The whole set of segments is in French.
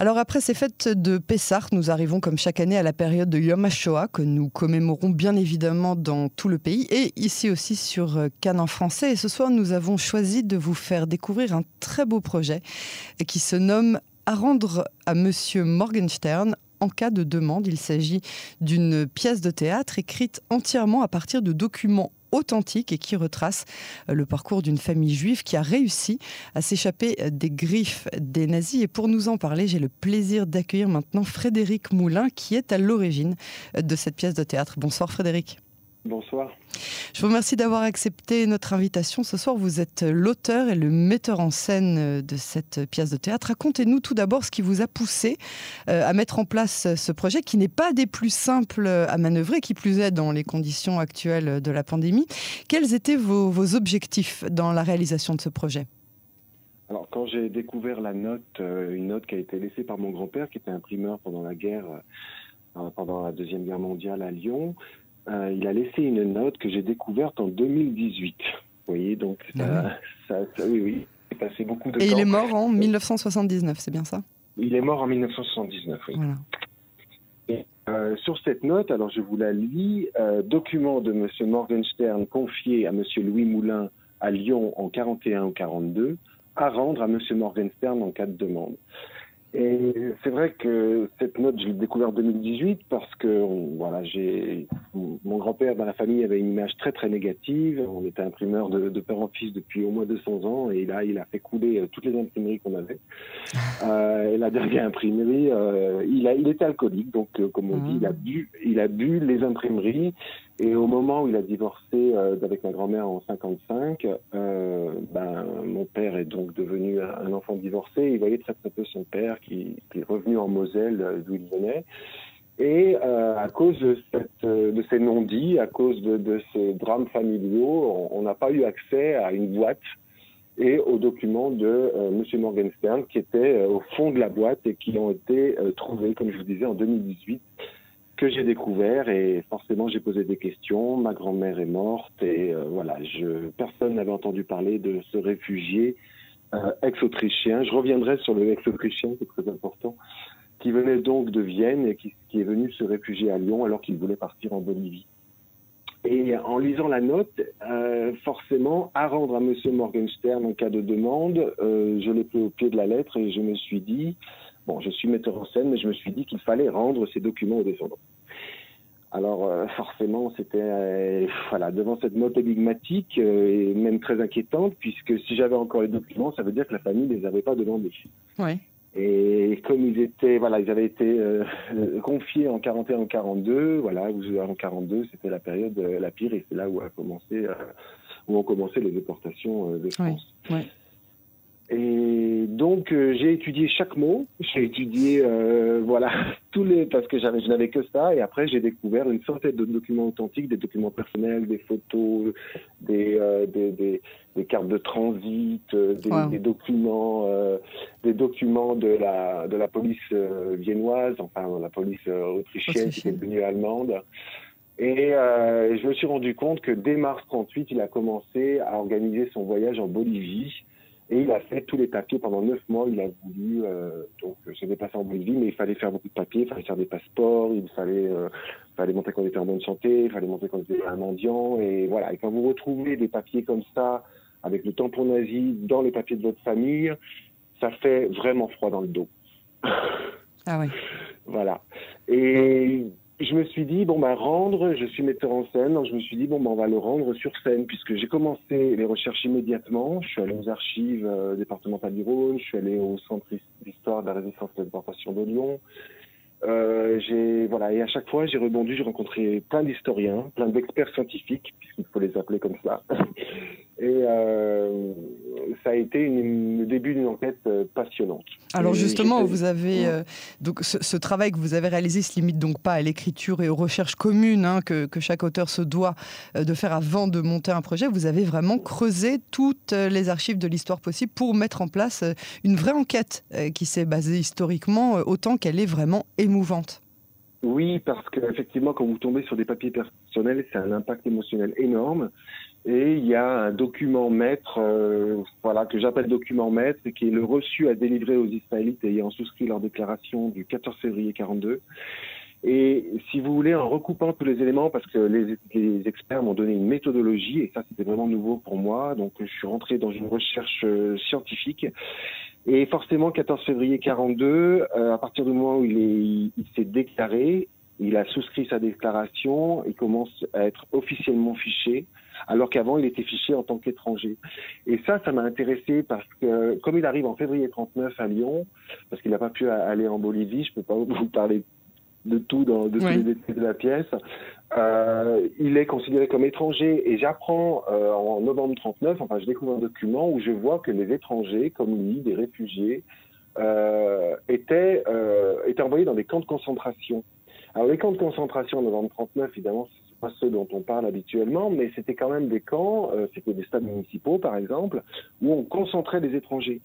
Alors après ces fêtes de Pessah, nous arrivons comme chaque année à la période de Yom HaShoah que nous commémorons bien évidemment dans tout le pays et ici aussi sur euh, Cannes en français. Et ce soir, nous avons choisi de vous faire découvrir un très beau projet qui se nomme À rendre à Monsieur Morgenstern en cas de demande. Il s'agit d'une pièce de théâtre écrite entièrement à partir de documents authentique et qui retrace euh, le parcours d'une famille juive qui a réussi à s'échapper des griffes des nazis. Et pour nous en parler, j'ai le plaisir d'accueillir maintenant Frédéric Moulin qui est à l'origine de cette pièce de théâtre. Bonsoir Frédéric. Bonsoir. Je vous remercie d'avoir accepté notre invitation. Ce soir, vous êtes l'auteur et le metteur en scène de cette pièce de théâtre. Racontez-nous tout d'abord ce qui vous a poussé euh, à mettre en place ce projet qui n'est pas des plus simples à manœuvrer, qui plus est dans les conditions actuelles de la pandémie. Quels étaient vos, objectifs dans la réalisation de ce projet? Alors, quand j'ai découvert la note, euh, une note qui a été laissée par mon grand-père, qui était imprimeur pendant la guerre, euh, pendant la Deuxième Guerre mondiale à Lyon, euh, il a laissé une note que j'ai découverte en 2018. Vous voyez, donc ça, ah oui, oui, il passé beaucoup de temps. Et il est mort en 1979, c'est bien ça? Il est mort en 1979, oui. Euh, sur cette note, alors je vous la lis, euh, document de M. Morgenstern confié à M. Louis Moulin à Lyon en 41 ou 42, à rendre à M. Morgenstern en cas de demande. Et c'est vrai que cette note, je l'ai découverte en 2018 parce que voilà, j'ai mon grand-père dans la famille avait une image très très négative. On était imprimeur de, de père en fils depuis au moins 200 ans et là, il a fait couler euh, toutes les imprimeries qu'on avait. euh, et la dernière imprimerie, euh, il, a, il était alcoolique, donc euh, comme on dit, il a ah. bu, il a bu les imprimeries. Et au moment où il a divorcé euh, avec ma grand-mère en 55, euh, ben, mon père est donc devenu un enfant divorcé. Il voyait très peu son père qui, est revenu en Moselle euh, d'où il venait. Et à cause de, ces non-dits, à cause de, ces drames familiaux, on n'a pas eu accès à une boîte et aux documents de M. Morgenstern qui étaient au fond de la boîte et qui ont été trouvés, comme je vous disais, en 2018 que j'ai découvert et forcément j'ai posé des questions. Ma grand-mère est morte et euh, voilà, personne n'avait entendu parler de ce réfugié euh, ex-autrichien. Je reviendrai sur le ex-autrichien, c'est très important, qui venait donc de Vienne et qui, est venu se réfugier à Lyon alors qu'il voulait partir en Bolivie. Et en lisant la note, euh, forcément, à rendre à M. Morgenstern en cas de demande, je l'ai pris au pied de la lettre et je me suis dit, Bon, je suis metteur en scène, mais je me suis dit qu'il fallait rendre ces documents aux descendants. Alors euh, forcément, c'était euh, voilà devant cette note énigmatique euh, et même très inquiétante, puisque si j'avais encore les documents, ça veut dire que la famille ne les avait pas demandés. Ouais. Et comme ils étaient, voilà, ils avaient été confiés en 41 ou 42, voilà, en 42, c'était la période la pire et c'est là où a commencé, où ont commencé les déportations de France. Ouais. Et donc euh, j'ai étudié chaque mot, j'ai étudié euh, voilà tous les parce que j'avais je n'avais que ça. Et après j'ai découvert une centaine de documents authentiques, des documents personnels, des photos, des euh, des, des, des, cartes de transit, euh, des, des, documents des documents de la de la police viennoise, enfin la police autrichienne qui est devenue allemande. Et je me suis rendu compte que dès mars 38, il a commencé à organiser son voyage en Bolivie et il a fait tous les papiers pendant neuf mois. Il a voulu euh, donc se déplacer en Bolivie, mais il fallait faire beaucoup de papiers, il fallait faire des passeports, il fallait, euh, fallait montrer qu'on était en bonne santé, il fallait montrer qu'on était un mendiant. Et voilà. Et quand vous retrouvez des papiers comme ça, avec le tampon nazi dans les papiers de votre famille, ça fait vraiment froid dans le dos. Ah oui. voilà. Et je me suis dit, bon, bah, rendre, je suis metteur en scène, donc je me suis dit, bon, bah, on va le rendre sur scène, puisque j'ai commencé les recherches immédiatement. Je suis allé aux archives euh, départementales du Rhône, je suis allé au Centre d'histoire de la résistance et de déportation de Lyon. Euh, j'ai, voilà, et à chaque fois, j'ai rebondi, j'ai rencontré plein d'historiens, plein d'experts scientifiques, puisqu'il faut les appeler comme ça. Et euh, ça a été le début d'une enquête euh, passionnante. Alors justement, vous avez euh, donc ce, travail que vous avez réalisé se limite donc pas à l'écriture et aux recherches communes hein, que, que, chaque auteur se doit de faire avant de monter un projet. Vous avez vraiment creusé toutes les archives de l'histoire possible pour mettre en place une vraie enquête qui s'est basée historiquement autant qu'elle est vraiment émouvante. Oui, parce qu'effectivement, quand vous tombez sur des papiers personnels, c'est un impact émotionnel énorme. Et il y a un document maître, euh, voilà, que j'appelle document maître, qui est le reçu à délivrer aux Israélites ayant souscrit leur déclaration du 14 février 42. Et si vous voulez, en recoupant tous les éléments, parce que les, les experts m'ont donné une méthodologie, et ça c'était vraiment nouveau pour moi, donc je suis rentré dans une recherche euh, scientifique. Et forcément, 14 février 42, euh, à partir du moment où il s'est déclaré, il a souscrit sa déclaration, il commence à être officiellement fiché, alors qu'avant il était fiché en tant qu'étranger. Et ça, ça m'a intéressé parce que comme il arrive en février 39 à Lyon, parce qu'il n'a pas pu aller en Bolivie, je peux pas vous parler de tout dans de tous les détails de la pièce. Euh, il est considéré comme étranger et j'apprends euh, en novembre 39, enfin je découvre un document où je vois que les étrangers, comme lui, des réfugiés, euh, étaient, étaient envoyés dans des camps de concentration. Alors les camps de concentration en novembre 39, évidemment, pas ceux dont on parle habituellement, mais c'était quand même des camps, euh, c'était des stades municipaux par exemple, où on concentrait des étrangers.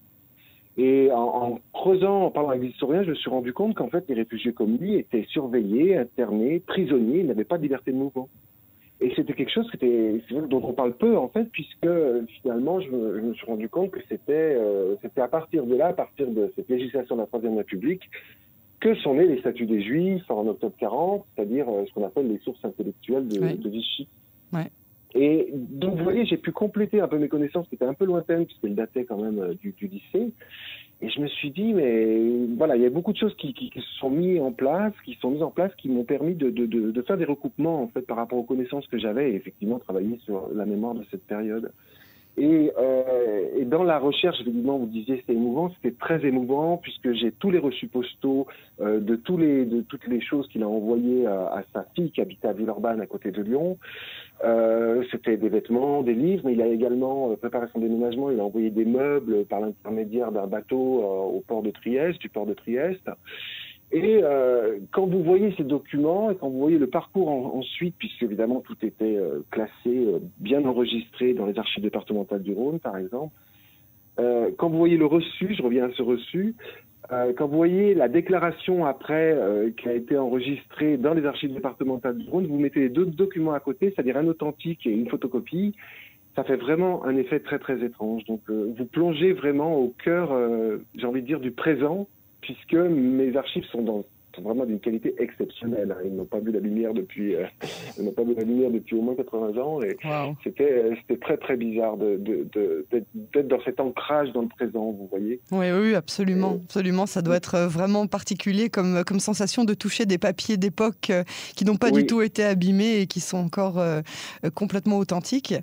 Et en, creusant, en parlant avec des historiens, je me suis rendu compte qu'en fait, les réfugiés comme lui étaient surveillés, internés, prisonniers, ils n'avaient pas de liberté de mouvement. Et c'était quelque chose dont on parle peu, en fait, puisque finalement, je me, suis rendu compte que c'était euh, à partir de là, à partir de cette législation de la Troisième République, que sont nés les statuts des Juifs en octobre 40, c'est-à-dire euh, ce qu'on appelle les sources intellectuelles de, Vichy. Ouais. Et donc, vous voyez, j'ai pu compléter un peu mes connaissances qui étaient un peu lointaines, puisqu'elles dataient quand même euh, du, du lycée. Et je me suis dit, mais voilà, il y a beaucoup de choses qui, qui, qui se sont mises en place, qui sont mises en place, qui m'ont permis de, de, de, de, faire des recoupements, en fait, par rapport aux connaissances que j'avais, et effectivement, travailler sur la mémoire de cette période. Et, euh, et dans la recherche, évidemment, vous disiez c'était émouvant, c'était très émouvant puisque j'ai tous les reçus postaux euh, de tous les de toutes les choses qu'il a envoyées à, sa fille qui habitait à Villeurbanne à côté de Lyon. Euh, c'était des vêtements, des livres, mais il a également euh, préparé son déménagement. Il a envoyé des meubles par l'intermédiaire d'un bateau euh, au port de Trieste, du port de Trieste. Et euh, quand vous voyez ces documents et quand vous voyez le parcours en, ensuite, puisque évidemment tout était euh, classé, euh, bien enregistré dans les archives départementales du Rhône, par exemple, quand vous voyez le reçu, je reviens à ce reçu, quand vous voyez la déclaration après qui a été enregistrée dans les archives départementales du Rhône, vous mettez les deux documents à côté, c'est-à-dire un authentique et une photocopie, ça fait vraiment un effet très très étrange. Donc vous plongez vraiment au cœur, j'ai envie de dire, du présent puisque mes archives sont dans sont vraiment d'une qualité exceptionnelle. Hein. Ils n'ont pas vu la lumière depuis, euh, ils n'ont pas vu la lumière depuis au moins 80 ans, et wow. c'était, euh, c'était très très bizarre de, de, de, d'être dans cet ancrage dans le présent, vous voyez. Oui, oui, absolument, absolument. Ça doit être euh, vraiment particulier comme, comme sensation de toucher des papiers d'époque qui n'ont pas Oui. du tout été abîmés et qui sont encore euh, complètement authentiques.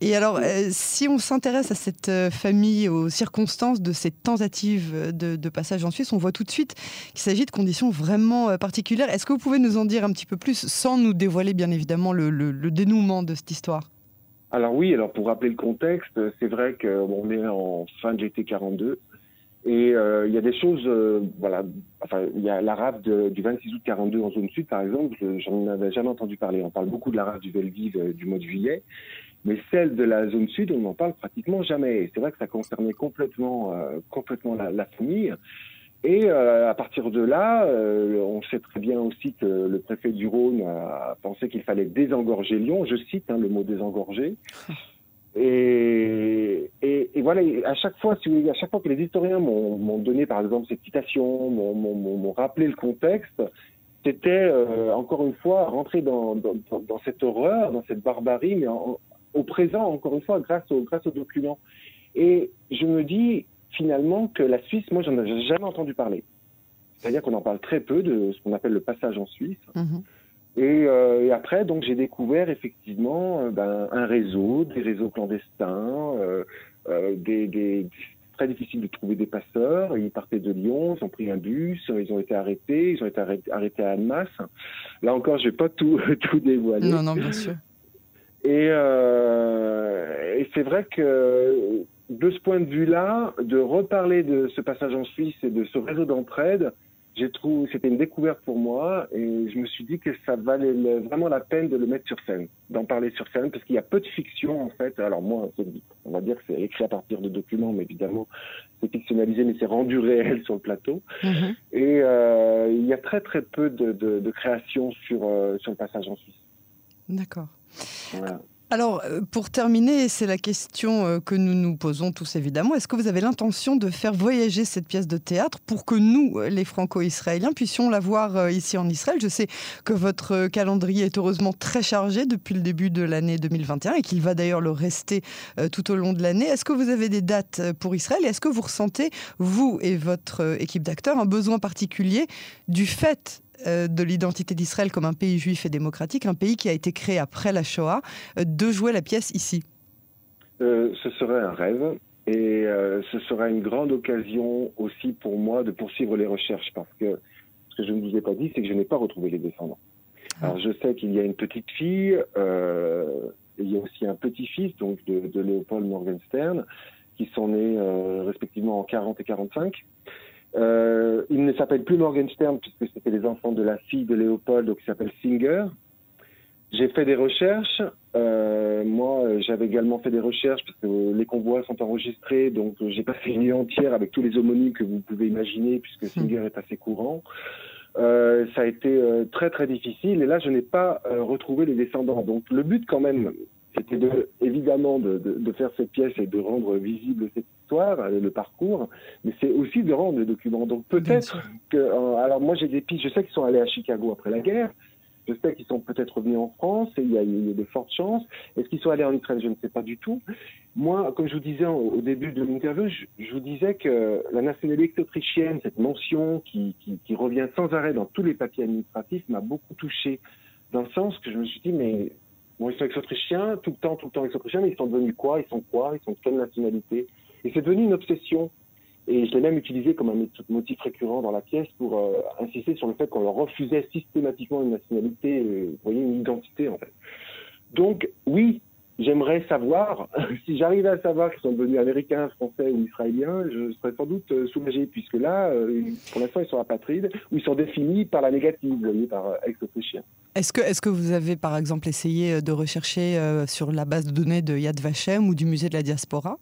Et alors, euh, si on s'intéresse à cette famille, aux circonstances de cette tentative de, de passage en Suisse, on voit tout de suite qu'il s'agit de conditions vraiment euh, particulières. Est-ce que vous pouvez nous en dire un petit peu plus, sans nous dévoiler bien évidemment le, dénouement de cette histoire? Alors oui, alors pour rappeler le contexte, c'est vrai qu'on est en fin de l'été 42 et euh, il y a des choses, euh, voilà, enfin il y a la rafle de- du 26 août 42 en zone sud par exemple, je- j'en avais jamais entendu parler. On parle beaucoup de la rafle du Veldiv euh, du mois de juillet, mais celle de la zone sud, on n'en parle pratiquement jamais. C'est vrai que ça concernait complètement, complètement la, la famille. Et euh, à partir de là, euh, on sait très bien aussi que le préfet du Rhône a pensé qu'il fallait désengorger Lyon. Je cite hein, le mot désengorger. Et, et, et voilà, à chaque fois, si à chaque fois que les historiens m'ont donné, par exemple, cette citation, m'ont- rappelé le contexte, c'était euh, encore une fois rentrer dans, dans, dans- dans cette horreur, dans cette barbarie, mais en- au présent, encore une fois, grâce, au, grâce aux documents. Et je me dis finalement que la Suisse, moi, j'en avais jamais entendu parler. C'est-à-dire qu'on en parle très peu de ce qu'on appelle le passage en Suisse. Mhm. Et, euh, et après, donc, j'ai découvert effectivement euh, ben, un réseau, des réseaux clandestins, euh, euh, des, des c'est très difficile de trouver des passeurs. Ils partaient de Lyon, ils ont pris un bus, ils ont été arrêtés, ils ont été arrêtés, à Annemasse. Là encore, je vais pas tout, tout dévoiler. Non, non, bien sûr. Et, et c'est vrai que de ce point de vue-là, de reparler de ce passage en Suisse et de ce réseau d'entraide, j'ai trouvé c'était une découverte pour moi et je me suis dit que ça valait le- vraiment la peine de le mettre sur scène, d'en parler sur scène parce qu'il y a peu de fiction en fait. Alors moi, on va dire que c'est écrit à partir de documents, mais évidemment c'est fictionnalisé, mais c'est rendu réel sur le plateau. Mhm. Et euh, il y a très très peu de, de, de création sur euh, sur le passage en Suisse. D'accord. Voilà. Alors, euh, pour terminer, c'est la question euh, que nous nous posons tous évidemment. Est-ce que vous avez l'intention de faire voyager cette pièce de théâtre pour que nous, les franco-israéliens, puissions la voir euh, ici en Israël? Je sais que votre calendrier est heureusement très chargé depuis le début de l'année 2021 et qu'il va d'ailleurs le rester tout au long de l'année. Est-ce que vous avez des dates pour Israël? Est-ce que vous ressentez, vous et votre équipe d'acteurs, un besoin particulier du fait euh, de l'identité d'Israël comme un pays juif et démocratique, un pays qui a été créé après la Shoah, euh, de jouer la pièce ici euh, Ce serait un rêve. Et ce sera une grande occasion aussi pour moi de poursuivre les recherches parce que ce que je ne vous ai pas dit, c'est que je n'ai pas retrouvé les descendants. Ah. Alors je sais qu'il y a une petite fille, il y a aussi un petit-fils donc de, de Léopold Morgenstern qui sont nés respectivement en 40 et 45. Euh, il ne s'appelle plus Morgenstern puisque c'était les enfants de la fille de Léopold, donc il s'appelle Singer. J'ai fait des recherches. Euh, moi, j'avais également fait des recherches parce que les convois sont enregistrés, donc j'ai passé une nuit entière avec tous les homonymes que vous pouvez imaginer, puisque hmm. Singer est assez courant. Euh, ça a été très très difficile et là je n'ai pas retrouvé les descendants. Donc le but quand même, c'était de, évidemment de, de, de, faire cette pièce et de rendre visible cette histoire, euh, le parcours, mais c'est aussi de rendre le document. Donc peut-être que, euh, alors moi j'ai des pistes, je sais qu'ils sont allés à Chicago après la guerre, je sais qu'ils sont peut-être revenus en France et il y, a, il y a de fortes chances. Est-ce qu'ils sont allés en Israël? Je ne sais pas du tout. Moi, comme je vous disais au, début de l'interview, je, je, vous disais que la nationalité autrichienne, cette mention qui, qui, qui revient sans arrêt dans tous les papiers administratifs, m'a beaucoup touché dans le sens que je me suis dit, mais Bon, ils sont ex-autrichiens, tout le temps, tout le temps ex-autrichiens, mais ils sont devenus quoi? Ils sont quoi? Ils sont de quelle nationalité? Et c'est devenu une obsession. Et je l'ai même utilisé comme un motif récurrent dans la pièce pour euh, insister sur le fait qu'on leur refusait systématiquement une nationalité, euh, voyez, une identité en fait. Donc oui, j'aimerais savoir, si j'arrivais à savoir qu'ils sont devenus américains, français ou israéliens, je serais sans doute euh, soulagé, puisque là, euh, pour l'instant, ils sont apatrides, ou ils sont définis par la négative, vous voyez, par euh, ex-autrichien. Est-ce que, est que vous avez, par exemple, essayé de rechercher sur la base de données de Yad Vashem ou du musée de la diaspora?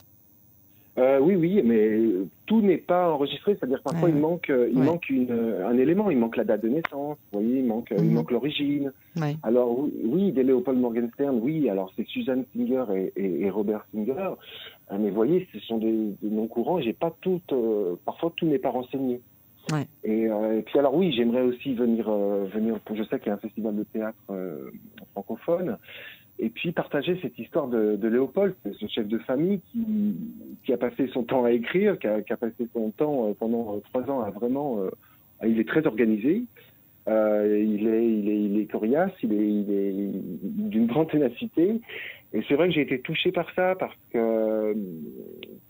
Euh, oui, oui, mais tout n'est pas enregistré, c'est-à-dire parfois il manque, il manque une, un élément, il manque la date de naissance, vous voyez, il manque, il mhm. manque l'origine. Alors oui, des Léopold Morgenstern, oui, alors c'est Suzanne Singer et, et, Robert Singer, euh, mais vous voyez, ce sont des, noms courants, j'ai pas tout, euh, parfois tout n'est pas renseigné. Et, et, puis alors oui, j'aimerais aussi venir, venir, je sais qu'il y a un festival de théâtre francophone, et puis partager cette histoire de, Léopold, ce chef de famille qui, a passé son temps à écrire, qui a, passé son temps euh, pendant euh, trois ans à vraiment... Euh, il est très organisé, il, est, il, il est coriace, il est d'une grande ténacité. Et c'est vrai que j'ai été touché par ça parce que,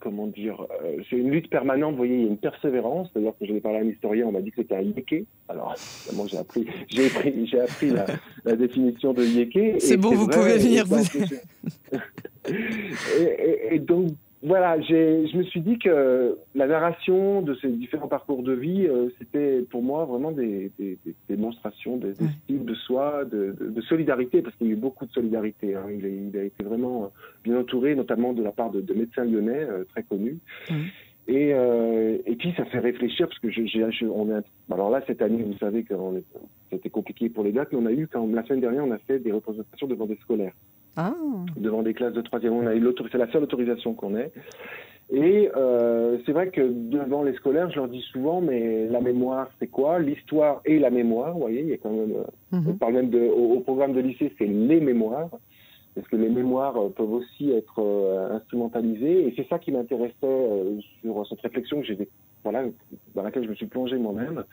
comment dire, euh, c'est une lutte permanente. Vous voyez, il y a une persévérance. D'ailleurs, quand je l'ai parlé à un historien, on m'a dit que c'était un yéké. Alors, évidemment, j'ai appris, j'ai appris, j'ai appris la, la, définition de yéké. C'est bon, vous pouvez venir. Vous... et, et, et donc, voilà, je me suis dit que la narration de ces différents parcours de vie, euh, c'était pour moi vraiment des, des, des démonstrations d'estime de soi, de, de, de, solidarité, parce qu'il y a eu beaucoup de solidarité. Hein. Il, a, il, a, été vraiment euh, bien entouré, notamment de la part de, médecins lyonnais euh, très connus. Et, euh, et puis ça fait réfléchir parce que j'ai, on a, alors là cette année, vous savez que c'était compliqué pour les dates, mais on a eu quand la semaine dernière, on a fait des représentations devant des scolaires. Ah. devant des classes de troisième. On a eu c'est la seule autorisation qu'on ait. Et euh, c'est vrai que devant les scolaires, je leur dis souvent, mais la mémoire, c'est quoi? L'histoire et la mémoire, vous voyez, il y a quand même, euh, mhm. on parle même de, au, programme de lycée, c'est les mémoires, parce que les mémoires euh, peuvent aussi être euh, instrumentalisées. Et c'est ça qui m'intéressait euh, sur cette réflexion que j'ai, voilà, dans laquelle je me suis plongé moi-même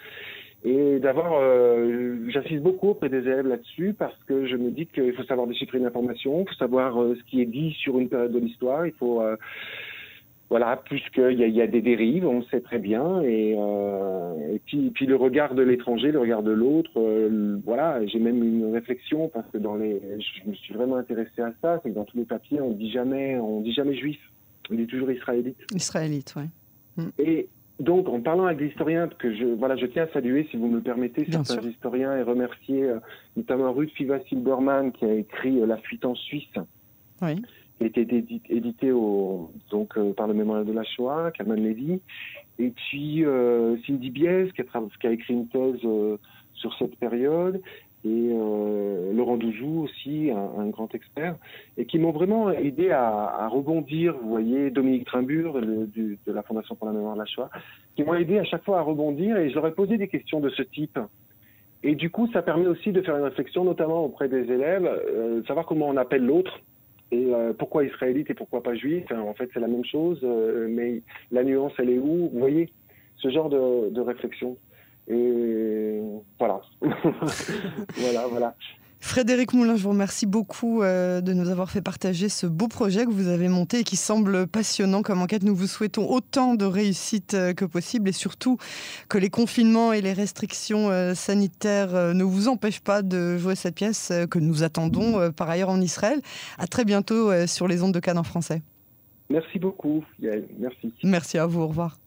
et d'avoir, euh, j'insiste beaucoup auprès des élèves là-dessus parce que je me dis qu'il faut savoir déchiffrer une information, il faut savoir euh, ce qui est dit sur une période de l'histoire, il faut, euh, voilà, puisqu'il y a, y a des dérives, on le sait très bien, et, et puis, puis le regard de l'étranger, le regard de l'autre, voilà, j'ai même une réflexion parce que dans les, je me suis vraiment intéressé à ça, c'est que dans tous les papiers, on dit jamais, on dit jamais juif, on dit toujours israélite. Israélite, ouais. Mm. Et donc, en parlant avec des historiens, que je, voilà, je tiens à saluer, si vous me le permettez, certains historiens et remercier euh, notamment Ruth Fiva Silberman qui a écrit euh, La fuite en Suisse, oui. qui a été édité, au, donc, euh, par le mémorial de la Shoah, Carmen Levy, et puis Cindy Bies qui a, qui a, écrit une thèse sur cette période, et Laurent Douzou aussi, un, grand expert, et qui m'ont vraiment aidé à, rebondir. Vous voyez, Dominique Trimbur de la Fondation pour la mémoire de la Shoah, qui m'ont aidé à chaque fois à rebondir, et je leur ai posé des questions de ce type. Et du coup, ça permet aussi de faire une réflexion, notamment auprès des élèves, euh, savoir comment on appelle l'autre et euh, pourquoi israélite et pourquoi pas juif. en fait, c'est la même chose, euh, mais la nuance, elle est où Vous voyez, ce genre de réflexion. Et voilà. voilà, voilà. Frédéric Moulin, je vous remercie beaucoup euh, de nous avoir fait partager ce beau projet que vous avez monté et qui semble passionnant comme enquête. Nous vous souhaitons autant de réussite euh, que possible et surtout que les confinements et les restrictions euh, sanitaires ne vous empêchent pas de jouer cette pièce que nous attendons par ailleurs en Israël. À très bientôt sur les ondes de Cannes en français. Merci beaucoup, Yael. Merci. Merci à vous. Au revoir.